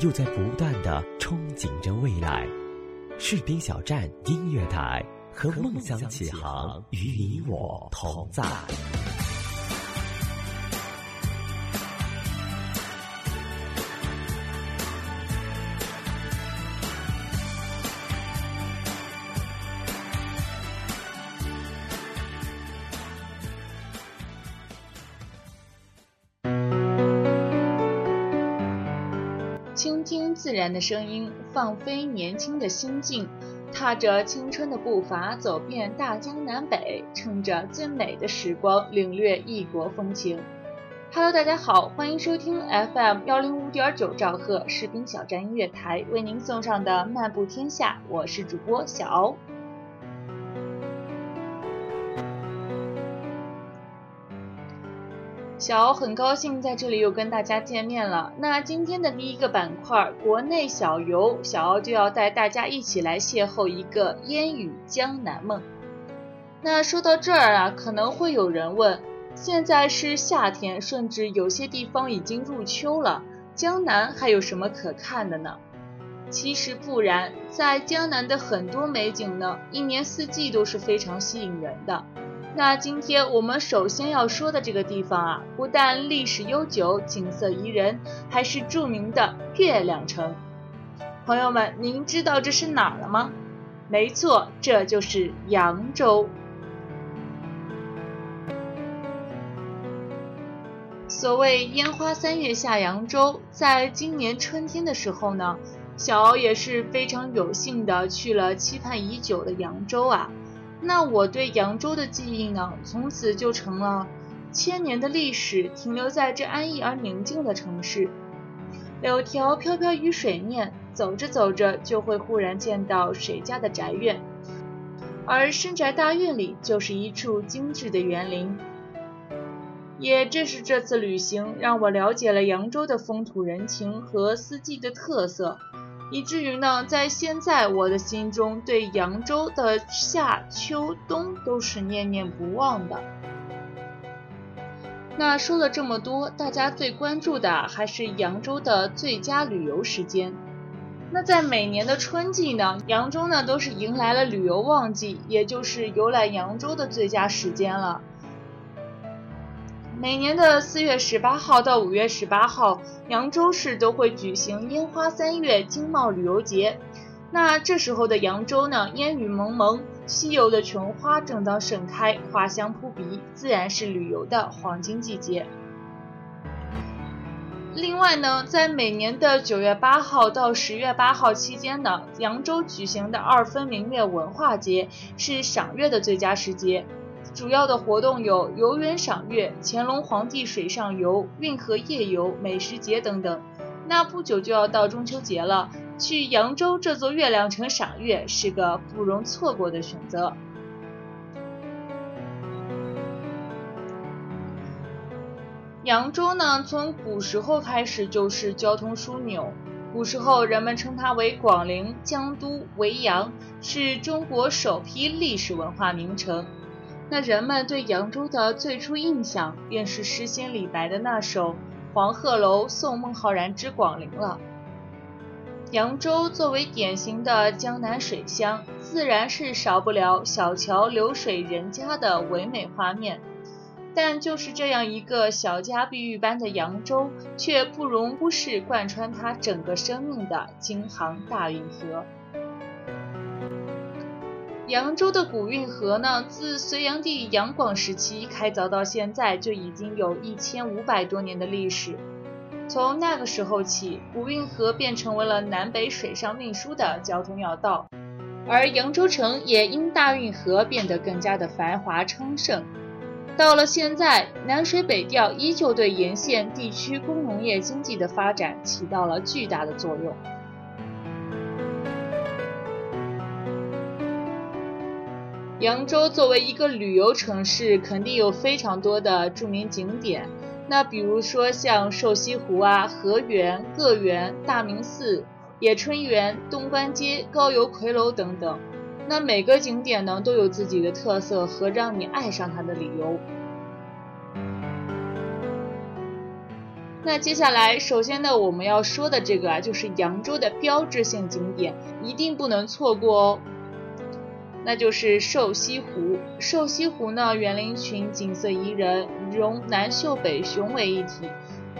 又在不断的憧憬着未来，士兵小站音乐台和梦想起航，与你我同在。自然的声音，放飞年轻的心境，踏着青春的步伐，走遍大江南北，趁着最美的时光，领略异国风情。Hello，大家好，欢迎收听 FM 幺零五点九兆赫士兵小站音乐台为您送上的漫步天下，我是主播小欧。小欧很高兴在这里又跟大家见面了。那今天的第一个板块——国内小游，小欧就要带大家一起来邂逅一个烟雨江南梦。那说到这儿啊，可能会有人问：现在是夏天，甚至有些地方已经入秋了，江南还有什么可看的呢？其实不然，在江南的很多美景呢，一年四季都是非常吸引人的。那今天我们首先要说的这个地方啊，不但历史悠久、景色宜人，还是著名的月亮城。朋友们，您知道这是哪儿了吗？没错，这就是扬州。所谓烟花三月下扬州，在今年春天的时候呢，小敖也是非常有幸的去了期盼已久的扬州啊。那我对扬州的记忆呢，从此就成了千年的历史，停留在这安逸而宁静的城市。柳条飘飘于水面，走着走着就会忽然见到谁家的宅院，而深宅大院里就是一处精致的园林。也正是这次旅行，让我了解了扬州的风土人情和四季的特色。以至于呢，在现在我的心中，对扬州的夏秋冬都是念念不忘的。那说了这么多，大家最关注的还是扬州的最佳旅游时间。那在每年的春季呢，扬州呢都是迎来了旅游旺季，也就是游览扬州的最佳时间了。每年的四月十八号到五月十八号，扬州市都会举行烟花三月经贸旅游节。那这时候的扬州呢，烟雨蒙蒙，稀有的琼花正当盛开，花香扑鼻，自然是旅游的黄金季节。另外呢，在每年的九月八号到十月八号期间呢，扬州举行的二分明月文化节是赏月的最佳时节。主要的活动有游园赏月、乾隆皇帝水上游、运河夜游、美食节等等。那不久就要到中秋节了，去扬州这座月亮城赏月是个不容错过的选择。扬州呢，从古时候开始就是交通枢纽。古时候人们称它为广陵、江都、维扬，是中国首批历史文化名城。那人们对扬州的最初印象，便是诗仙李白的那首《黄鹤楼送孟浩然之广陵》了。扬州作为典型的江南水乡，自然是少不了小桥流水人家的唯美画面。但就是这样一个小家碧玉般的扬州，却不容忽视贯穿它整个生命的京杭大运河。扬州的古运河呢，自隋炀帝杨广时期开凿到现在，就已经有一千五百多年的历史。从那个时候起，古运河便成为了南北水上运输的交通要道，而扬州城也因大运河变得更加的繁华昌盛。到了现在，南水北调依旧对沿线地区工农业经济的发展起到了巨大的作用。扬州作为一个旅游城市，肯定有非常多的著名景点。那比如说像瘦西湖啊、河源、个园、大明寺、野春园、东关街、高邮魁楼等等。那每个景点呢都有自己的特色和让你爱上它的理由。那接下来，首先呢我们要说的这个啊，就是扬州的标志性景点，一定不能错过哦。那就是瘦西湖。瘦西湖呢，园林群景色宜人，融南秀北雄为一体，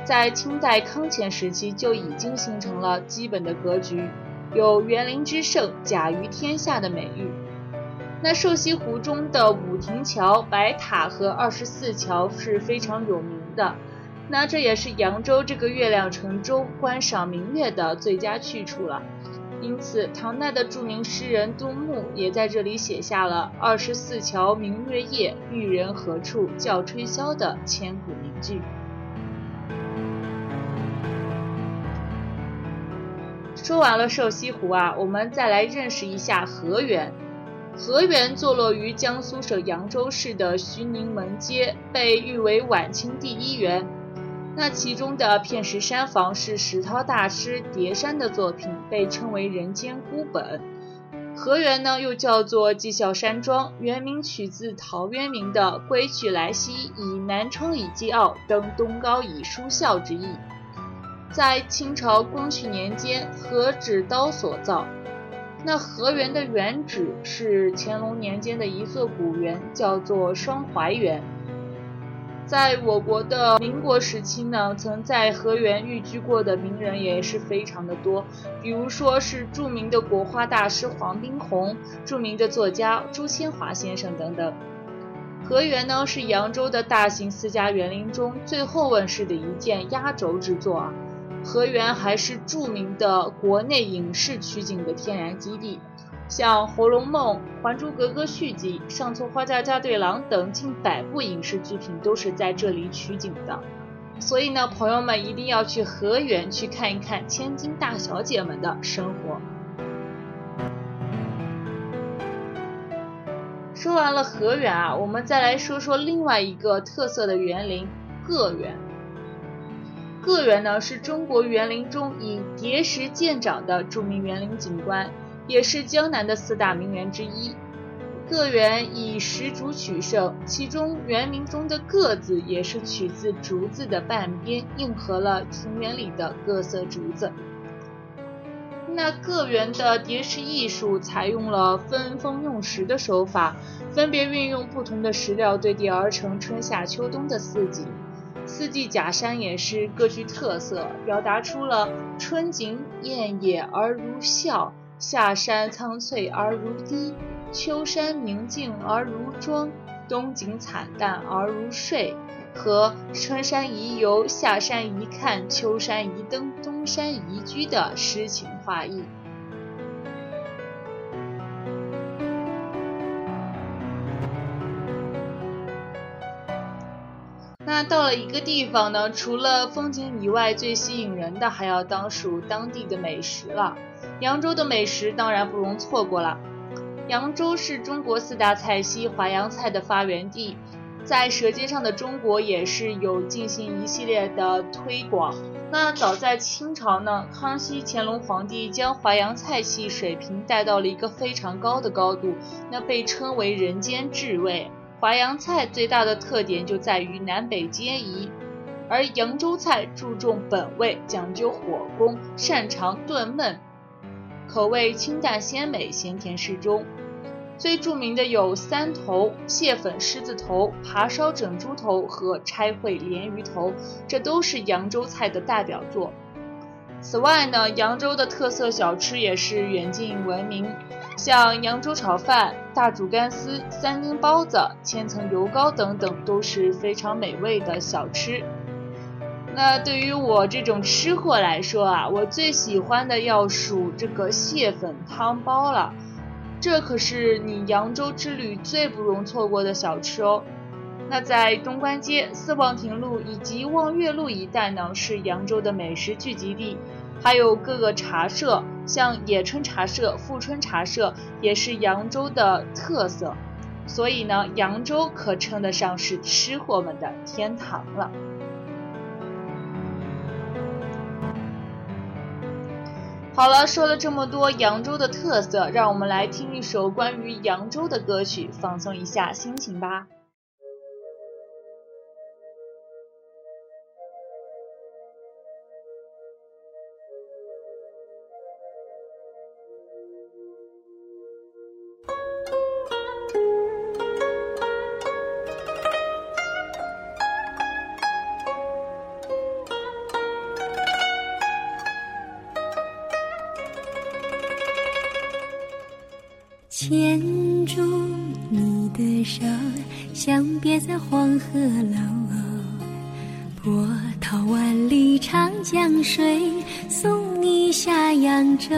在清代康乾时期就已经形成了基本的格局，有园林之胜、甲于天下的美誉。那瘦西湖中的五亭桥、白塔和二十四桥是非常有名的，那这也是扬州这个月亮城中观赏明月的最佳去处了。因此，唐代的著名诗人杜牧也在这里写下了“二十四桥明月夜，玉人何处教吹箫”的千古名句。说完了瘦西湖啊，我们再来认识一下河源。河源坐落于江苏省扬州市的徐宁门街，被誉为晚清第一园。那其中的片石山房是石涛大师叠山的作品，被称为人间孤本。河源呢，又叫做绩效山庄，原名取自陶渊明的“归去来兮，以南窗以继傲，登东皋以舒啸”之意。在清朝光绪年间，河指刀所造。那河源的原址是乾隆年间的一座古园，叫做双槐园。在我国的民国时期呢，曾在河源寓居过的名人也是非常的多，比如说是著名的国画大师黄宾虹、著名的作家朱千华先生等等。河源呢是扬州的大型私家园林中最后问世的一件压轴之作啊。河源还是著名的国内影视取景的天然基地。像《红楼梦》《还珠格格》续集《上错花轿嫁对郎》等近百部影视剧品都是在这里取景的，所以呢，朋友们一定要去河源去看一看千金大小姐们的生活。说完了河源啊，我们再来说说另外一个特色的园林——个园。个园呢，是中国园林中以叠石见长的著名园林景观。也是江南的四大名园之一。个园以石竹取胜，其中园名中的“个”字也是取自竹子的半边，应和了庭园里的各色竹子。那个园的叠石艺术采用了分封用石的手法，分别运用不同的石料堆叠而成春夏秋冬的四季。四季假山也是各具特色，表达出了春景艳野而如笑。夏山苍翠而如滴，秋山明净而如妆，冬景惨淡而如睡，和春山宜游，夏山宜看，秋山宜登，冬山宜居的诗情画意。那到了一个地方呢，除了风景以外，最吸引人的还要当属当地的美食了。扬州的美食当然不容错过了。扬州是中国四大菜系淮扬菜的发源地，在《舌尖上的中国》也是有进行一系列的推广。那早在清朝呢，康熙、乾隆皇帝将淮扬菜系水平带到了一个非常高的高度，那被称为人间至味。淮扬菜最大的特点就在于南北皆宜，而扬州菜注重本味，讲究火功，擅长炖焖。口味清淡鲜美，咸甜适中。最著名的有三头、蟹粉狮子头、扒烧整猪头和拆烩鲢鱼头，这都是扬州菜的代表作。此外呢，扬州的特色小吃也是远近闻名，像扬州炒饭、大煮干丝、三丁包子、千层油糕等等，都是非常美味的小吃。那对于我这种吃货来说啊，我最喜欢的要数这个蟹粉汤包了，这可是你扬州之旅最不容错过的小吃哦。那在东关街、四望亭路以及望月路一带呢，是扬州的美食聚集地，还有各个茶社，像野春茶社、富春茶社也是扬州的特色。所以呢，扬州可称得上是吃货们的天堂了。好了，说了这么多扬州的特色，让我们来听一首关于扬州的歌曲，放松一下心情吧。牵住你的手，相别在黄鹤楼。波涛万里长江水，送你下扬州。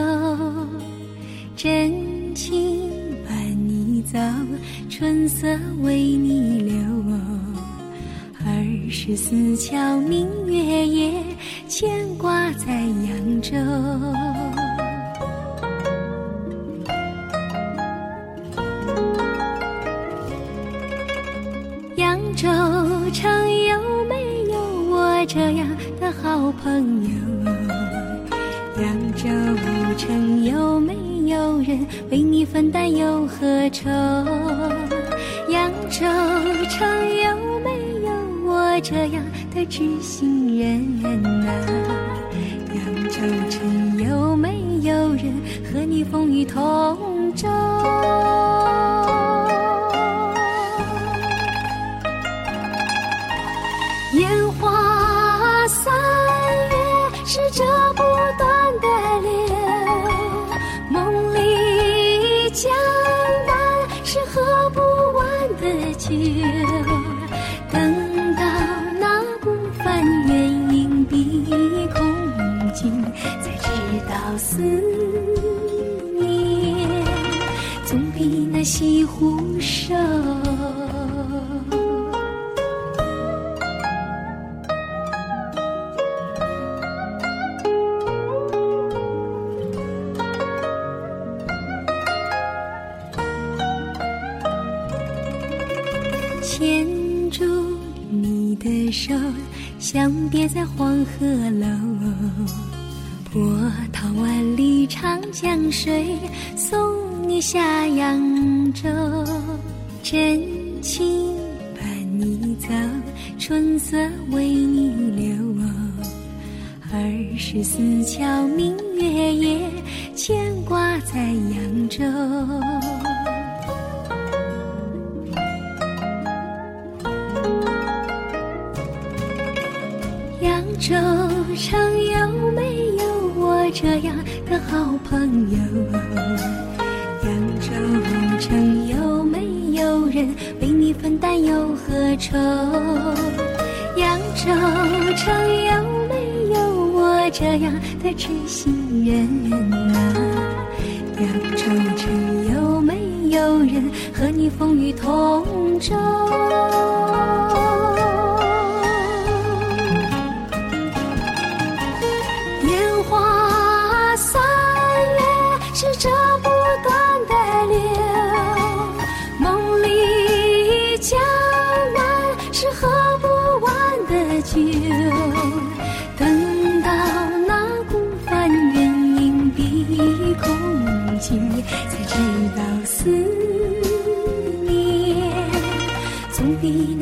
真情伴你走，春色为你留。二十四桥明月夜，牵挂在扬州。朋友？扬州城有没有人为你分担忧和愁？扬州城有没有我这样的知心人呐？扬州城有没有人和你风雨同舟？相别在黄鹤楼。波涛万里长江水，送你下扬州。真情伴你走，春色为你留。二十四桥明朋友？扬州城有没有人为你分担忧和愁？扬州城有没有我这样的知心人呐？扬州城有没有人和你风雨同舟？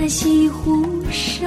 在西湖瘦。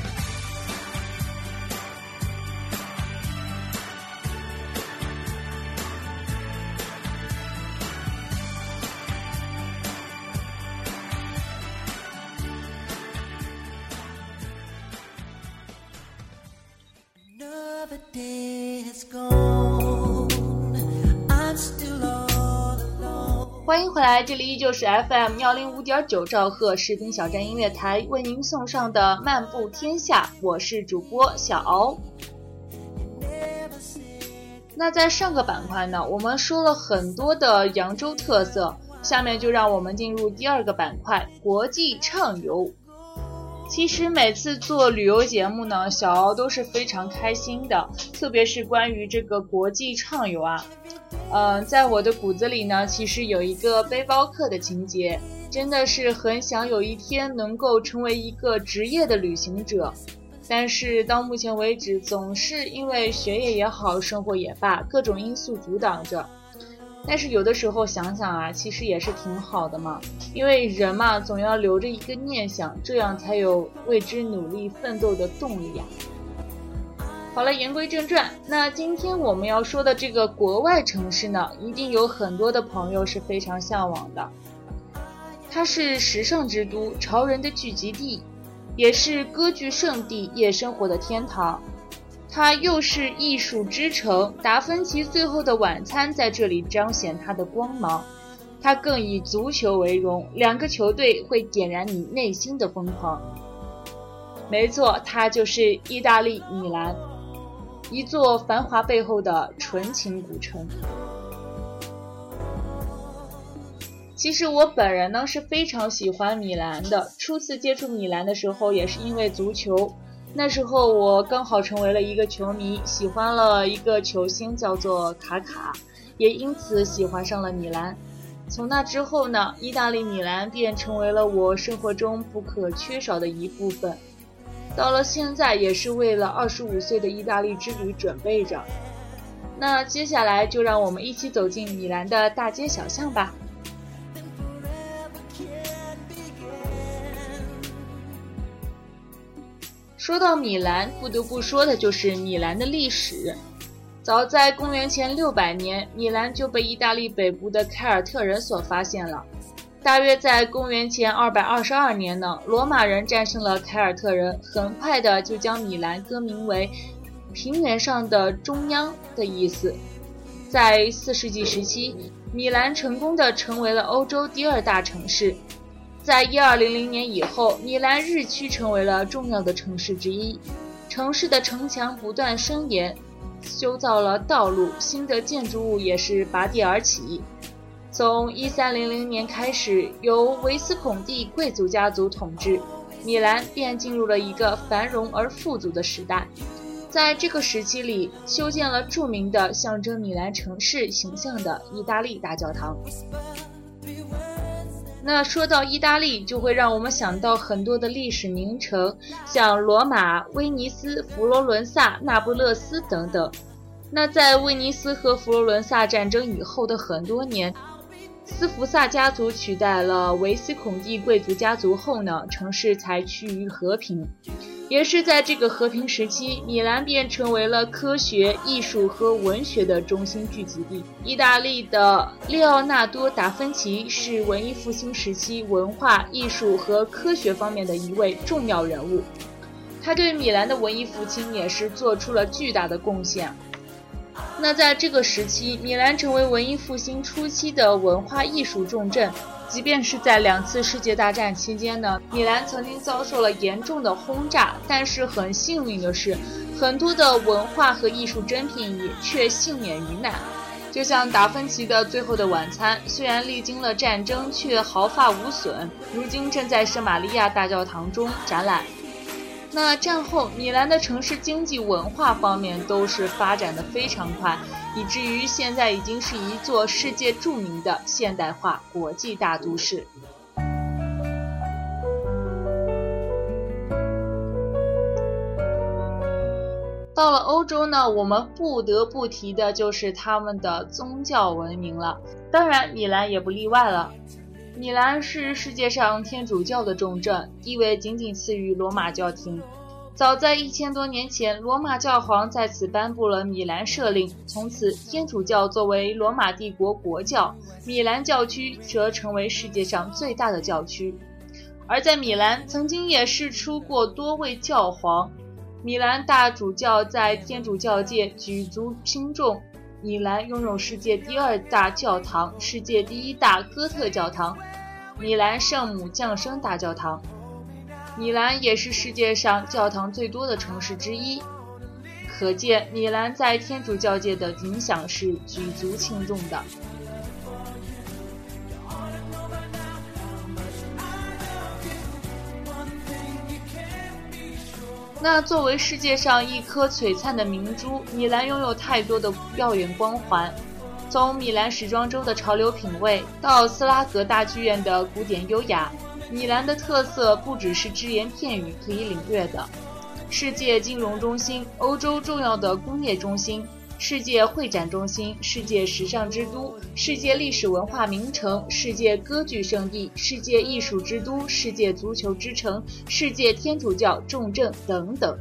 这里依旧是 FM 幺零五点九兆赫士兵小站音乐台为您送上的《漫步天下》，我是主播小敖。那在上个板块呢，我们说了很多的扬州特色，下面就让我们进入第二个板块——国际畅游。其实每次做旅游节目呢，小敖都是非常开心的，特别是关于这个国际畅游啊。嗯，在我的骨子里呢，其实有一个背包客的情节，真的是很想有一天能够成为一个职业的旅行者，但是到目前为止，总是因为学业也好，生活也罢，各种因素阻挡着。但是有的时候想想啊，其实也是挺好的嘛，因为人嘛，总要留着一个念想，这样才有为之努力奋斗的动力呀。好了，言归正传，那今天我们要说的这个国外城市呢，一定有很多的朋友是非常向往的。它是时尚之都，潮人的聚集地，也是歌剧圣地，夜生活的天堂。它又是艺术之城，达芬奇《最后的晚餐》在这里彰显它的光芒。它更以足球为荣，两个球队会点燃你内心的疯狂。没错，它就是意大利米兰。一座繁华背后的纯情古城。其实我本人呢是非常喜欢米兰的。初次接触米兰的时候，也是因为足球。那时候我刚好成为了一个球迷，喜欢了一个球星叫做卡卡，也因此喜欢上了米兰。从那之后呢，意大利米兰便成为了我生活中不可缺少的一部分。到了现在，也是为了二十五岁的意大利之旅准备着。那接下来就让我们一起走进米兰的大街小巷吧。说到米兰，不得不说的就是米兰的历史。早在公元前六百年，米兰就被意大利北部的凯尔特人所发现了。大约在公元前二百二十二年呢，罗马人战胜了凯尔特人，很快的就将米兰更名为“平原上的中央”的意思。在四世纪时期，米兰成功的成为了欧洲第二大城市。在一二零零年以后，米兰日趋成为了重要的城市之一，城市的城墙不断伸延，修造了道路，新的建筑物也是拔地而起。从一三零零年开始，由维斯孔蒂贵族家族统治，米兰便进入了一个繁荣而富足的时代。在这个时期里，修建了著名的象征米兰城市形象的意大利大教堂。那说到意大利，就会让我们想到很多的历史名城，像罗马、威尼斯、佛罗伦萨、那不勒斯等等。那在威尼斯和佛罗伦萨战争以后的很多年。斯福萨家族取代了维斯孔蒂贵族家族后呢，城市才趋于和平。也是在这个和平时期，米兰便成为了科学、艺术和文学的中心聚集地。意大利的列奥纳多·达芬奇是文艺复兴时期文化艺术和科学方面的一位重要人物，他对米兰的文艺复兴也是做出了巨大的贡献。那在这个时期，米兰成为文艺复兴初期的文化艺术重镇。即便是在两次世界大战期间呢，米兰曾经遭受了严重的轰炸，但是很幸运的是，很多的文化和艺术珍品也却幸免于难。就像达芬奇的《最后的晚餐》，虽然历经了战争，却毫发无损，如今正在圣玛利亚大教堂中展览。那战后米兰的城市经济文化方面都是发展的非常快以至于现在已经是一座世界著名的现代化国际大都市。到了欧洲呢我们不得不提的就是他们的宗教文明了。当然米兰也不例外了。米兰是世界上天主教的重镇，地位仅仅次于罗马教廷。早在一千多年前，罗马教皇在此颁布了米兰赦令，从此天主教作为罗马帝国国教，米兰教区则成为世界上最大的教区。而在米兰，曾经也是出过多位教皇。米兰大主教在天主教界举足轻重。米兰拥有世界第二大教堂、世界第一大哥特教堂——米兰圣母降生大教堂。米兰也是世界上教堂最多的城市之一，可见米兰在天主教界的影响是举足轻重的。那作为世界上一颗璀璨的明珠，米兰拥有太多的耀眼光环。从米兰时装周的潮流品味，到斯拉格大剧院的古典优雅，米兰的特色不只是只言片语可以领略的。世界金融中心，欧洲重要的工业中心。世界会展中心、世界时尚之都、世界历史文化名城、世界歌剧圣地、世界艺术之都、世界足球之城、世界天主教重镇等等，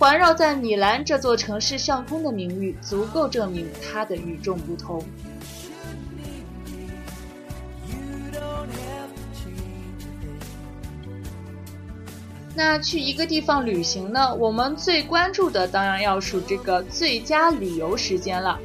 环绕在米兰这座城市上空的名誉，足够证明它的与众不同。那去一个地方旅行呢？我们最关注的当然要数这个最佳旅游时间了。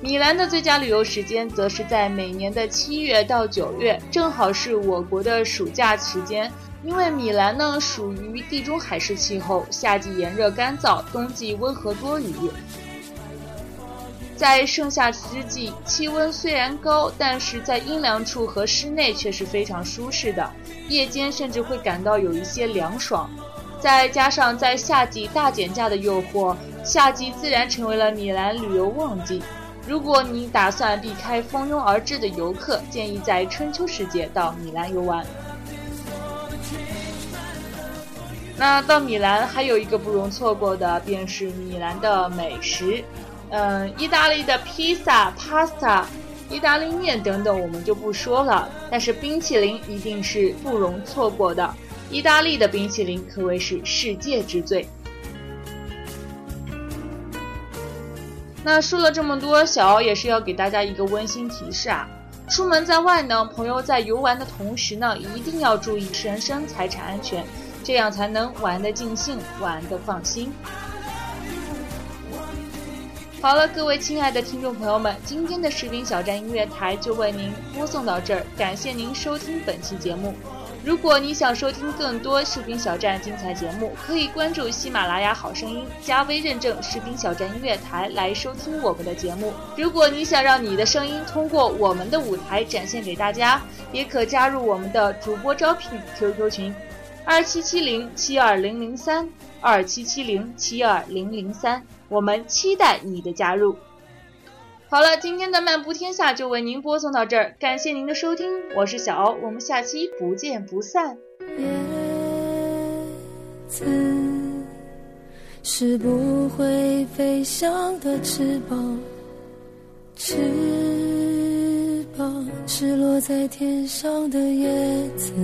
米兰的最佳旅游时间则是在每年的七月到九月，正好是我国的暑假时间。因为米兰呢属于地中海式气候，夏季炎热干燥，冬季温和多雨。在盛夏之际，气温虽然高，但是在阴凉处和室内却是非常舒适的。夜间甚至会感到有一些凉爽，再加上在夏季大减价的诱惑，夏季自然成为了米兰旅游旺季。如果你打算避开蜂拥而至的游客，建议在春秋时节到米兰游玩。那到米兰还有一个不容错过的，便是米兰的美食，嗯，意大利的披萨、pasta。意大利面等等，我们就不说了。但是冰淇淋一定是不容错过的。意大利的冰淇淋可谓是世界之最。那说了这么多，小敖也是要给大家一个温馨提示啊：出门在外呢，朋友在游玩的同时呢，一定要注意人身财产安全，这样才能玩得尽兴，玩得放心。好了，各位亲爱的听众朋友们，今天的士兵小站音乐台就为您播送到这儿，感谢您收听本期节目。如果你想收听更多士兵小站精彩节目，可以关注喜马拉雅好声音，加微认证士兵小站音乐台来收听我们的节目。如果你想让你的声音通过我们的舞台展现给大家，也可加入我们的主播招聘 QQ 群：二七七零七二零零三二七七零七二零零三。我们期待你的加入。好了，今天的漫步天下就为您播送到这儿，感谢您的收听，我是小欧，我们下期不见不散。叶子是不会飞翔的翅膀，翅膀是落在天上的叶子。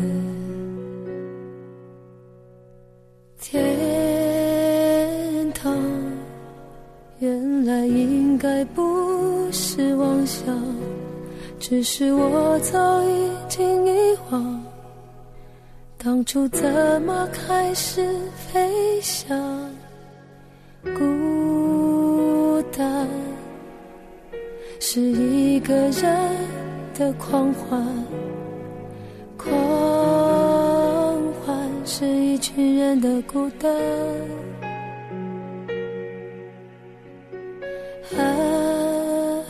天。只是我早已经遗忘，当初怎么开始飞翔？孤单是一个人的狂欢，狂欢是一群人的孤单。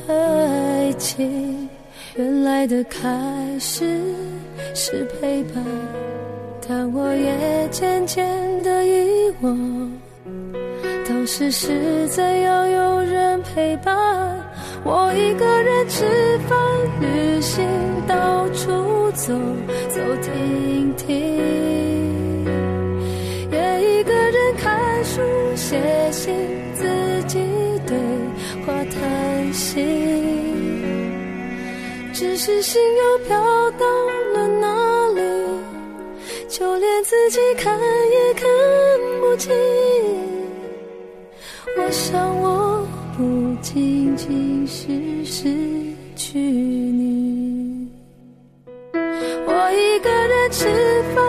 爱情原来的开始是陪伴，但我也渐渐的遗忘。都是实在要有人陪伴，我一个人吃饭、旅行、到处走走停停，也一个人看书、写信，自己对话、谈心。只是心又飘到了哪里，就连自己看也看不清。我想，我不仅仅是失去你，我一个人吃饭、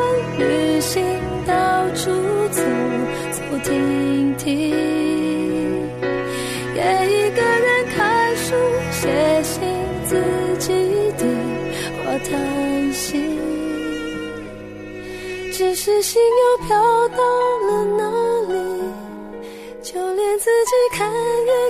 是心又飘到了哪里？就连自己看也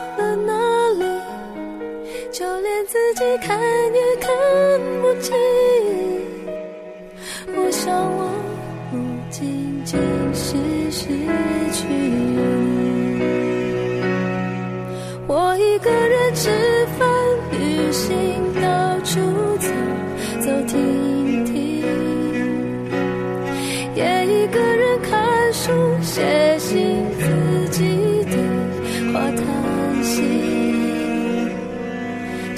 自己看也看不清。我想，我不仅仅是失去，我一个人吃饭、旅行，到处走走停停，也一个人看书、写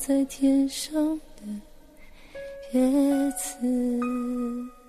在天上的叶子。